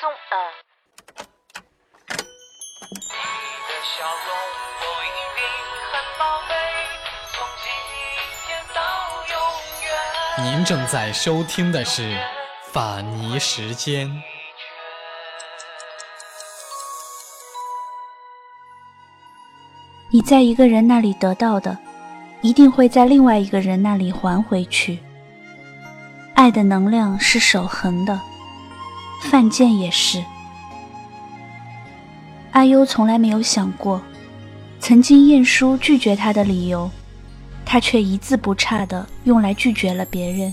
松，呃。你的笑容我一定很宝贝，从今天到永远。您正在收听的是法尼时间。你在一个人那里得到的，一定会在另外一个人那里还回去。爱的能量是守恒的，范建也是。阿优从来没有想过，曾经晏殊拒绝他的理由，他却一字不差的用来拒绝了别人。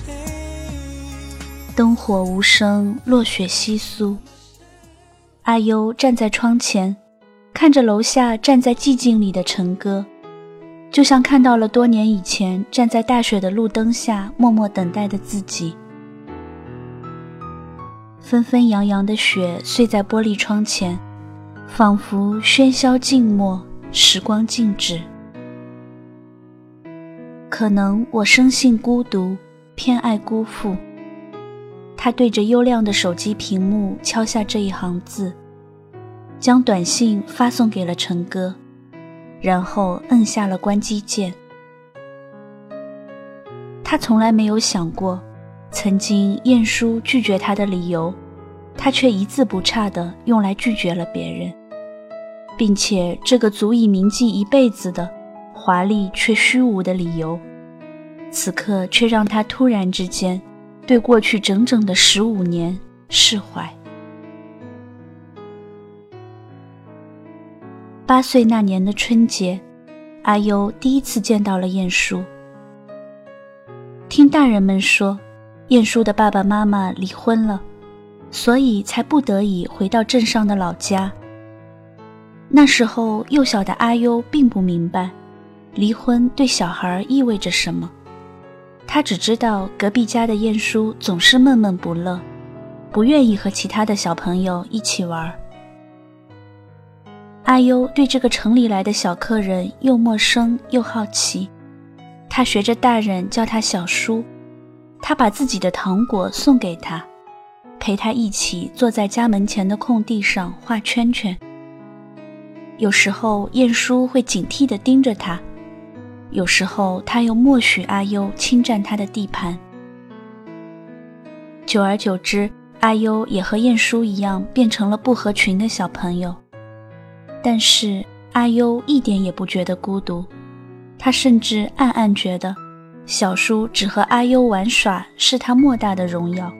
灯火无声，落雪稀疏。阿优站在窗前，看着楼下站在寂静里的陈哥，就像看到了多年以前站在大雪的路灯下默默等待的自己。纷纷扬扬的雪碎在玻璃窗前，仿佛喧嚣静默，时光静止。可能我生性孤独，偏爱辜负。他对着幽亮的手机屏幕敲下这一行字，将短信发送给了陈哥，然后摁下了关机键。他从来没有想过，曾经晏殊拒绝他的理由，他却一字不差地用来拒绝了别人，并且这个足以铭记一辈子的华丽却虚无的理由，此刻却让他突然之间。对过去整整的十五年释怀。八岁那年的春节，阿优第一次见到了晏殊。听大人们说，晏殊的爸爸妈妈离婚了，所以才不得已回到镇上的老家。那时候幼小的阿优并不明白，离婚对小孩意味着什么。他只知道隔壁家的晏殊总是闷闷不乐，不愿意和其他的小朋友一起玩。阿优对这个城里来的小客人又陌生又好奇，他学着大人叫他小叔，他把自己的糖果送给他，陪他一起坐在家门前的空地上画圈圈。有时候晏殊会警惕地盯着他。有时候，他又默许阿优侵占他的地盘。久而久之，阿优也和晏殊一样变成了不合群的小朋友。但是，阿优一点也不觉得孤独，他甚至暗暗觉得，小叔只和阿优玩耍是他莫大的荣耀。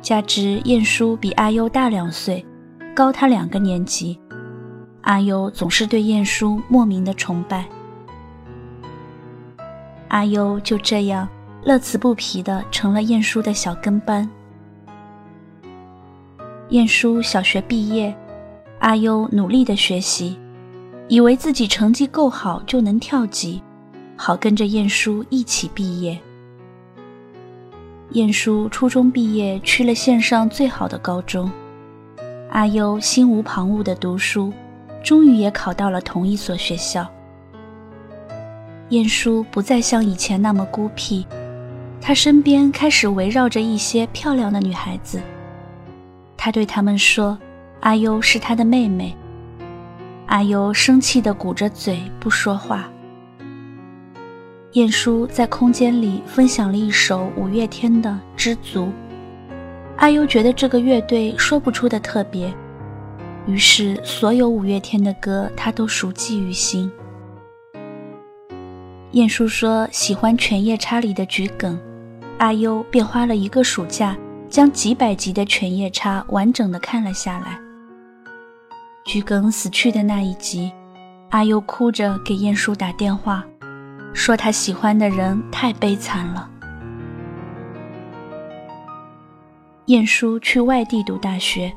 加之晏殊比阿优大两岁，高他两个年级，阿优总是对晏殊莫名的崇拜。阿优就这样乐此不疲的成了晏殊的小跟班。晏殊小学毕业，阿优努力的学习，以为自己成绩够好就能跳级，好跟着晏殊一起毕业。晏殊初中毕业去了县上最好的高中，阿优心无旁骛的读书，终于也考到了同一所学校。晏殊不再像以前那么孤僻，他身边开始围绕着一些漂亮的女孩子。他对他们说：“阿优是他的妹妹。”阿优生气地鼓着嘴不说话。晏殊在空间里分享了一首五月天的《知足》，阿优觉得这个乐队说不出的特别，于是所有五月天的歌他都熟记于心。晏殊说喜欢《犬夜叉》里的桔梗，阿优便花了一个暑假将几百集的《犬夜叉》完整的看了下来。桔梗死去的那一集，阿优哭着给晏殊打电话，说他喜欢的人太悲惨了。晏殊去外地读大学，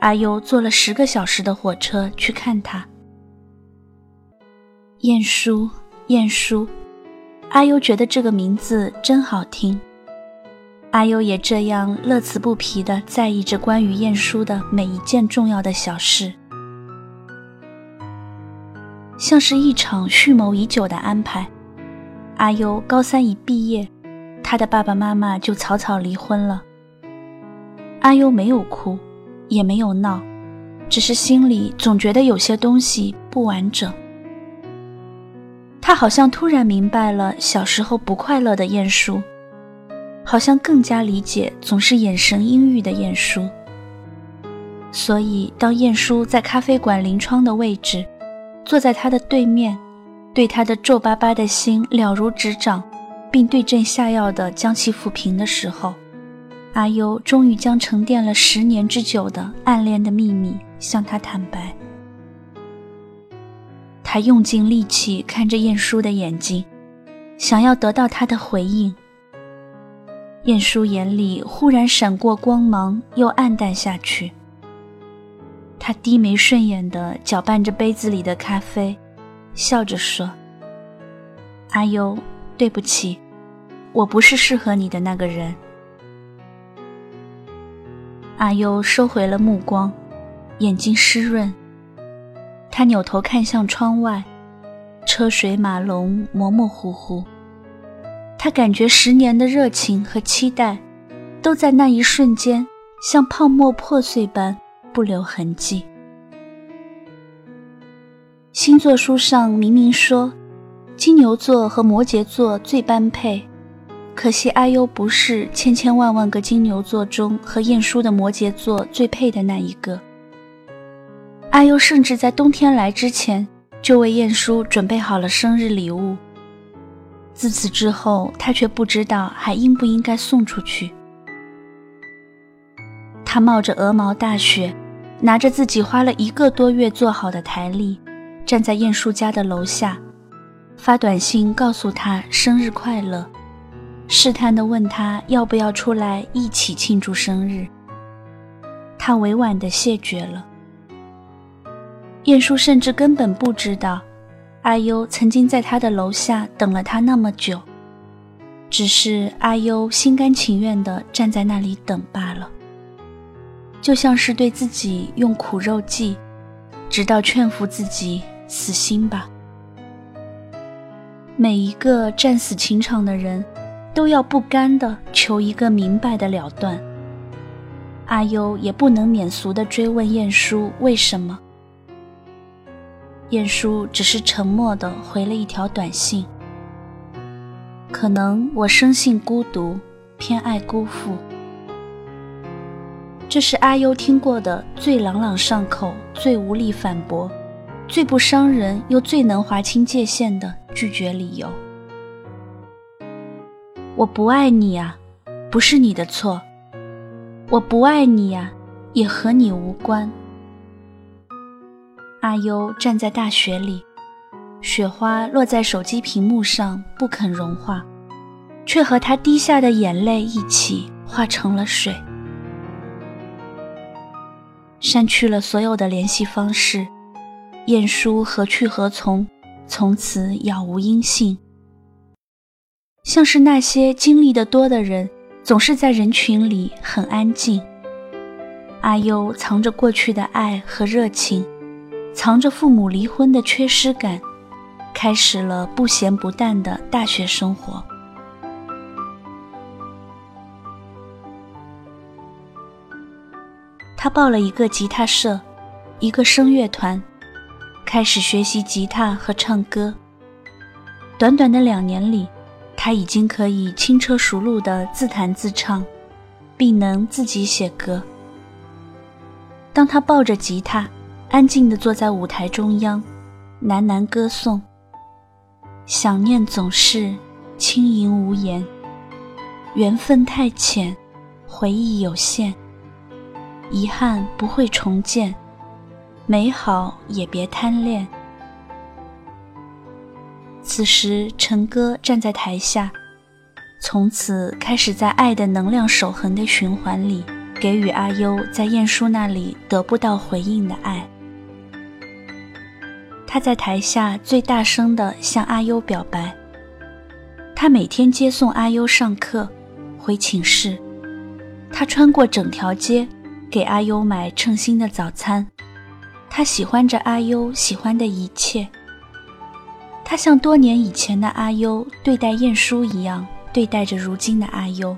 阿优坐了十个小时的火车去看他。晏殊，晏殊，阿优觉得这个名字真好听。阿优也这样乐此不疲地在意着关于晏殊的每一件重要的小事，像是一场蓄谋已久的安排。阿优高三一毕业，他的爸爸妈妈就草草离婚了。阿优没有哭，也没有闹，只是心里总觉得有些东西不完整。他好像突然明白了小时候不快乐的晏殊，好像更加理解总是眼神阴郁的晏殊。所以，当晏殊在咖啡馆临窗的位置，坐在他的对面，对他的皱巴巴的心了如指掌，并对症下药地将其抚平的时候。阿优终于将沉淀了十年之久的暗恋的秘密向他坦白。他用尽力气看着晏殊的眼睛，想要得到他的回应。晏殊眼里忽然闪过光芒，又暗淡下去。他低眉顺眼地搅拌着杯子里的咖啡，笑着说：“阿优，对不起，我不是适合你的那个人。”阿优收回了目光，眼睛湿润。他扭头看向窗外，车水马龙，模模糊糊。他感觉十年的热情和期待，都在那一瞬间像泡沫破碎般不留痕迹。星座书上明明说，金牛座和摩羯座最般配。可惜阿优不是千千万万个金牛座中和晏殊的摩羯座最配的那一个。阿优甚至在冬天来之前就为晏殊准备好了生日礼物。自此之后，他却不知道还应不应该送出去。他冒着鹅毛大雪，拿着自己花了一个多月做好的台历，站在晏殊家的楼下，发短信告诉他生日快乐。试探地问他要不要出来一起庆祝生日。他委婉地谢绝了。晏殊甚至根本不知道，阿优曾经在他的楼下等了他那么久，只是阿优心甘情愿地站在那里等罢了，就像是对自己用苦肉计，直到劝服自己死心吧。每一个战死情场的人。都要不甘的求一个明白的了断。阿优也不能免俗的追问晏殊为什么。晏殊只是沉默的回了一条短信：“可能我生性孤独，偏爱辜负。”这是阿优听过的最朗朗上口、最无力反驳、最不伤人又最能划清界限的拒绝理由。我不爱你呀，不是你的错。我不爱你呀，也和你无关。阿优站在大雪里，雪花落在手机屏幕上不肯融化，却和他滴下的眼泪一起化成了水。删去了所有的联系方式，晏殊何去何从？从此杳无音信。像是那些经历的多的人，总是在人群里很安静。阿优藏着过去的爱和热情，藏着父母离婚的缺失感，开始了不咸不淡的大学生活。他报了一个吉他社，一个声乐团，开始学习吉他和唱歌。短短的两年里。他已经可以轻车熟路地自弹自唱，并能自己写歌。当他抱着吉他，安静地坐在舞台中央，喃喃歌颂：“想念总是轻盈无言，缘分太浅，回忆有限，遗憾不会重建，美好也别贪恋。”此时，陈哥站在台下，从此开始在爱的能量守恒的循环里，给予阿优在晏殊那里得不到回应的爱。他在台下最大声地向阿优表白。他每天接送阿优上课，回寝室。他穿过整条街，给阿优买称心的早餐。他喜欢着阿优喜欢的一切。他像多年以前的阿优对待晏殊一样对待着如今的阿优。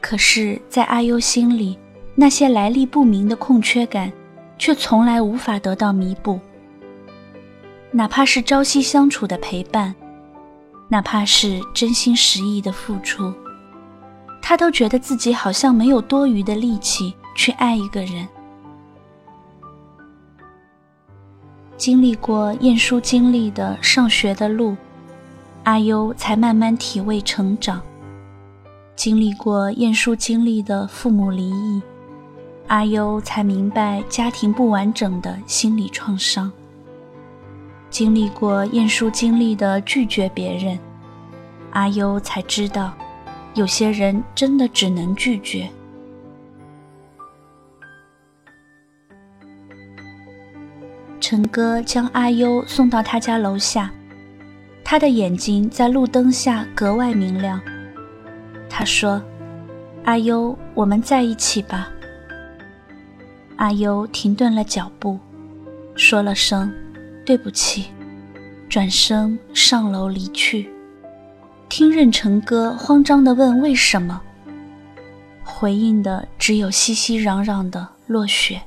可是，在阿优心里，那些来历不明的空缺感，却从来无法得到弥补。哪怕是朝夕相处的陪伴，哪怕是真心实意的付出，他都觉得自己好像没有多余的力气去爱一个人。经历过晏殊经历的上学的路，阿优才慢慢体味成长；经历过晏殊经历的父母离异，阿优才明白家庭不完整的心理创伤；经历过晏殊经历的拒绝别人，阿优才知道，有些人真的只能拒绝。陈哥将阿优送到他家楼下，他的眼睛在路灯下格外明亮。他说：“阿优，我们在一起吧。”阿优停顿了脚步，说了声“对不起”，转身上楼离去。听任陈哥慌张地问：“为什么？”回应的只有熙熙攘攘的落雪。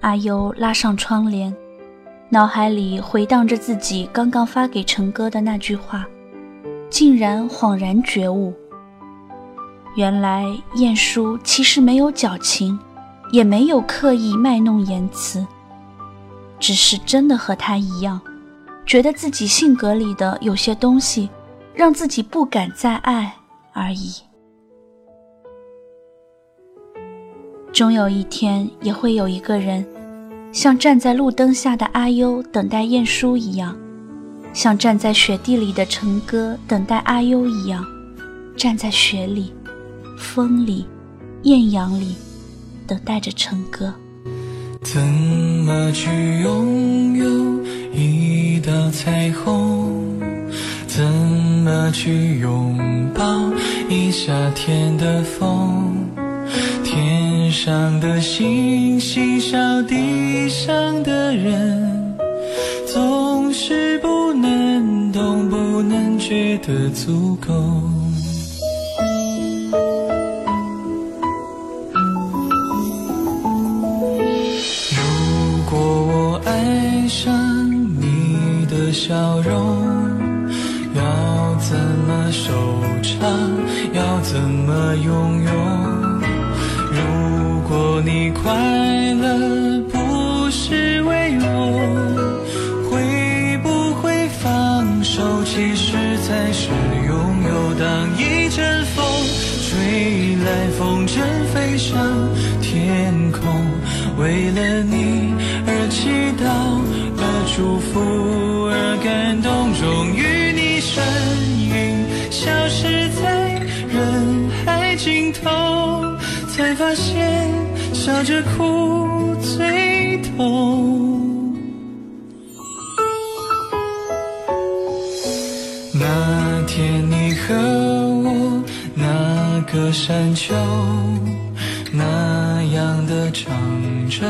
阿优拉上窗帘，脑海里回荡着自己刚刚发给陈哥的那句话，竟然恍然觉悟：原来晏殊其实没有矫情，也没有刻意卖弄言辞，只是真的和他一样，觉得自己性格里的有些东西，让自己不敢再爱而已。终有一天，也会有一个人，像站在路灯下的阿优等待晏殊一样，像站在雪地里的陈哥等待阿优一样，站在雪里、风里、艳阳里，等待着成哥。怎么去拥有一道彩虹？怎么去拥抱一夏天的风？天上的星星笑地上的人，总是不能懂，不能觉得足够。才是拥有。当一阵风吹来，风筝飞上天空，为了你而祈祷，而祝福，而感动，终于你身影消失在人海尽头，才发现笑着哭最痛。那天你和我，那个山丘，那样的唱着。